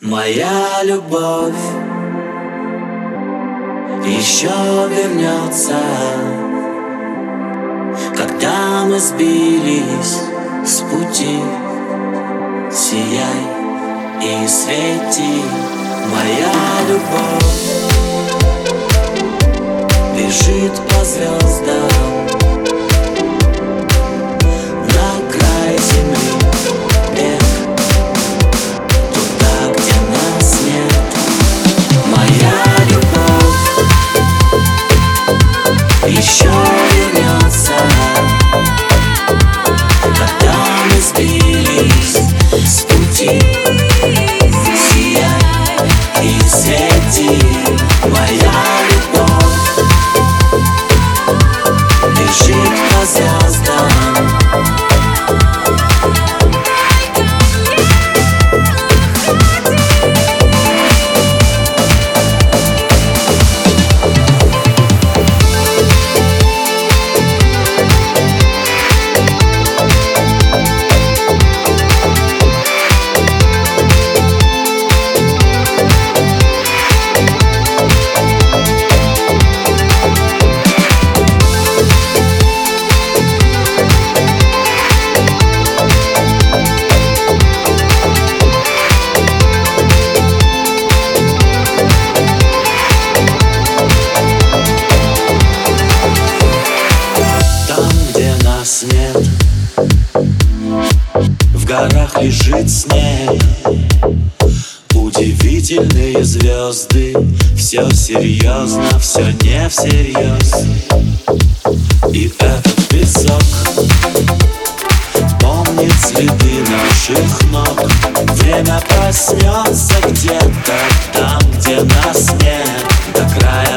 Моя любовь еще вернется, когда мы сбились с пути. Сияй и свети, моя любовь cause I done лежит снег, Удивительные звезды. Все серьезно, все не всерьез И этот песок Помнит следы наших ног. Время проснется где-то там, где нас нет. До края